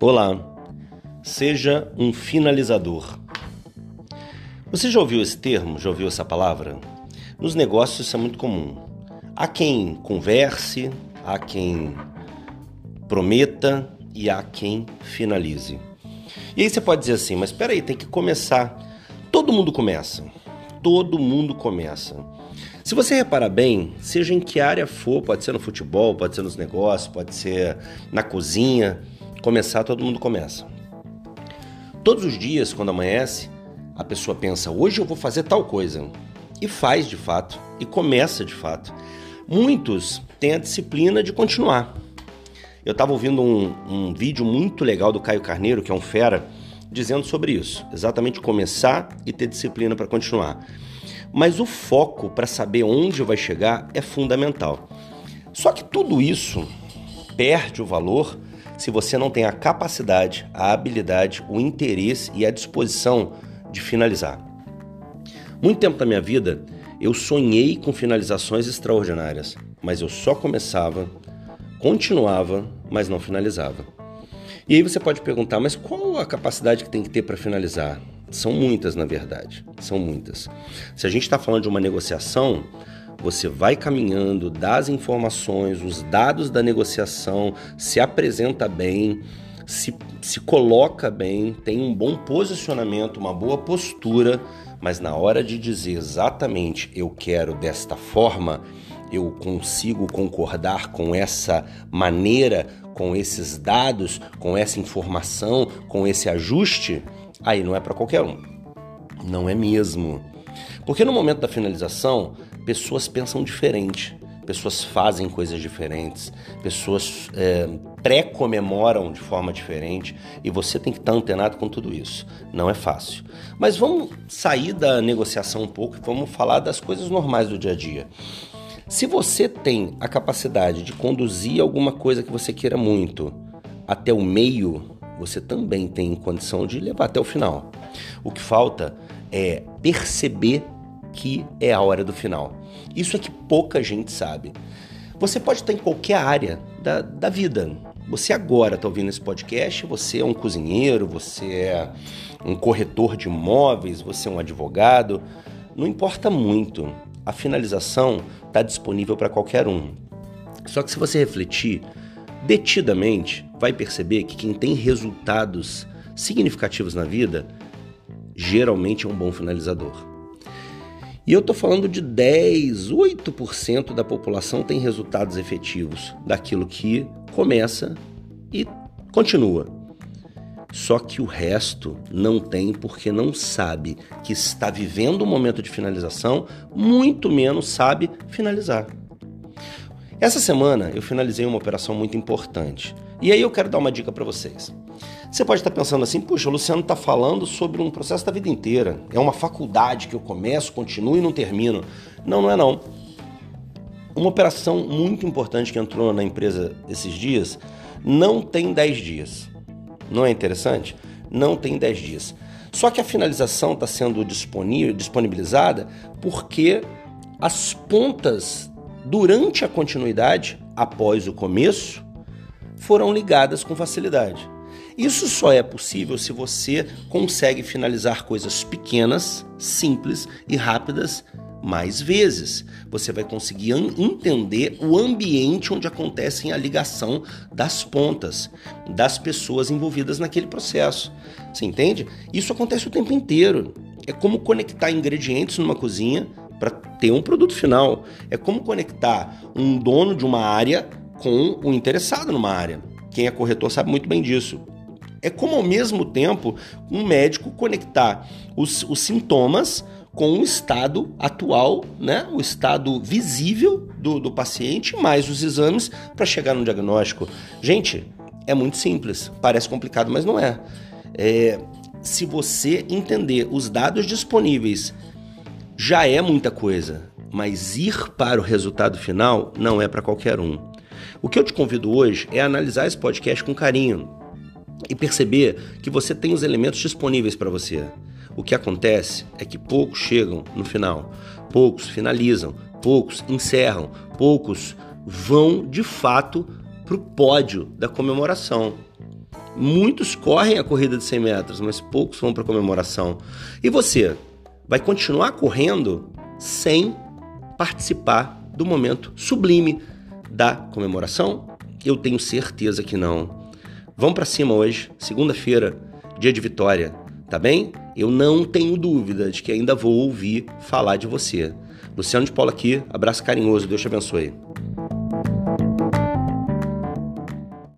Olá, seja um finalizador. Você já ouviu esse termo? Já ouviu essa palavra? Nos negócios isso é muito comum. Há quem converse, há quem prometa e há quem finalize. E aí você pode dizer assim, mas espera aí, tem que começar. Todo mundo começa. Todo mundo começa. Se você reparar bem, seja em que área for, pode ser no futebol, pode ser nos negócios, pode ser na cozinha, Começar, todo mundo começa. Todos os dias, quando amanhece, a pessoa pensa: hoje eu vou fazer tal coisa. E faz de fato, e começa de fato. Muitos têm a disciplina de continuar. Eu estava ouvindo um, um vídeo muito legal do Caio Carneiro, que é um fera, dizendo sobre isso. Exatamente começar e ter disciplina para continuar. Mas o foco para saber onde vai chegar é fundamental. Só que tudo isso perde o valor se você não tem a capacidade, a habilidade, o interesse e a disposição de finalizar. Muito tempo da minha vida eu sonhei com finalizações extraordinárias, mas eu só começava, continuava, mas não finalizava. E aí você pode perguntar, mas qual a capacidade que tem que ter para finalizar? São muitas, na verdade, são muitas. Se a gente está falando de uma negociação, você vai caminhando, dá as informações, os dados da negociação, se apresenta bem, se, se coloca bem, tem um bom posicionamento, uma boa postura, mas na hora de dizer exatamente eu quero desta forma, eu consigo concordar com essa maneira, com esses dados, com essa informação, com esse ajuste, aí não é para qualquer um. Não é mesmo. Porque no momento da finalização, pessoas pensam diferente, pessoas fazem coisas diferentes, pessoas é, pré-comemoram de forma diferente e você tem que estar antenado com tudo isso. Não é fácil. Mas vamos sair da negociação um pouco e vamos falar das coisas normais do dia a dia. Se você tem a capacidade de conduzir alguma coisa que você queira muito até o meio, você também tem condição de levar até o final. O que falta é perceber que é a hora do final. Isso é que pouca gente sabe. Você pode estar em qualquer área da, da vida. Você agora está ouvindo esse podcast, você é um cozinheiro, você é um corretor de imóveis, você é um advogado. Não importa muito. A finalização está disponível para qualquer um. Só que se você refletir detidamente, vai perceber que quem tem resultados significativos na vida geralmente é um bom finalizador. E eu estou falando de 10, 8% da população tem resultados efetivos daquilo que começa e continua. Só que o resto não tem porque não sabe que está vivendo um momento de finalização, muito menos sabe finalizar. Essa semana eu finalizei uma operação muito importante. E aí eu quero dar uma dica para vocês. Você pode estar pensando assim, puxa, o Luciano está falando sobre um processo da vida inteira. É uma faculdade que eu começo, continuo e não termino. Não, não é não. Uma operação muito importante que entrou na empresa esses dias não tem 10 dias. Não é interessante? Não tem 10 dias. Só que a finalização está sendo disponibilizada porque as pontas, durante a continuidade, após o começo, foram ligadas com facilidade. Isso só é possível se você consegue finalizar coisas pequenas, simples e rápidas mais vezes. Você vai conseguir entender o ambiente onde acontece a ligação das pontas, das pessoas envolvidas naquele processo. Você entende? Isso acontece o tempo inteiro. É como conectar ingredientes numa cozinha para ter um produto final. É como conectar um dono de uma área com o interessado numa área. Quem é corretor sabe muito bem disso. É como ao mesmo tempo um médico conectar os, os sintomas com o estado atual, né? o estado visível do, do paciente, mais os exames para chegar no diagnóstico. Gente, é muito simples, parece complicado, mas não é. é. Se você entender os dados disponíveis, já é muita coisa, mas ir para o resultado final não é para qualquer um. O que eu te convido hoje é analisar esse podcast com carinho, e perceber que você tem os elementos disponíveis para você. O que acontece é que poucos chegam no final, poucos finalizam, poucos encerram, poucos vão de fato para o pódio da comemoração. Muitos correm a corrida de 100 metros, mas poucos vão para comemoração. E você vai continuar correndo sem participar do momento sublime da comemoração? Eu tenho certeza que não. Vamos para cima hoje, segunda-feira, dia de vitória, tá bem? Eu não tenho dúvida de que ainda vou ouvir falar de você. Luciano de Paula aqui, abraço carinhoso, Deus te abençoe.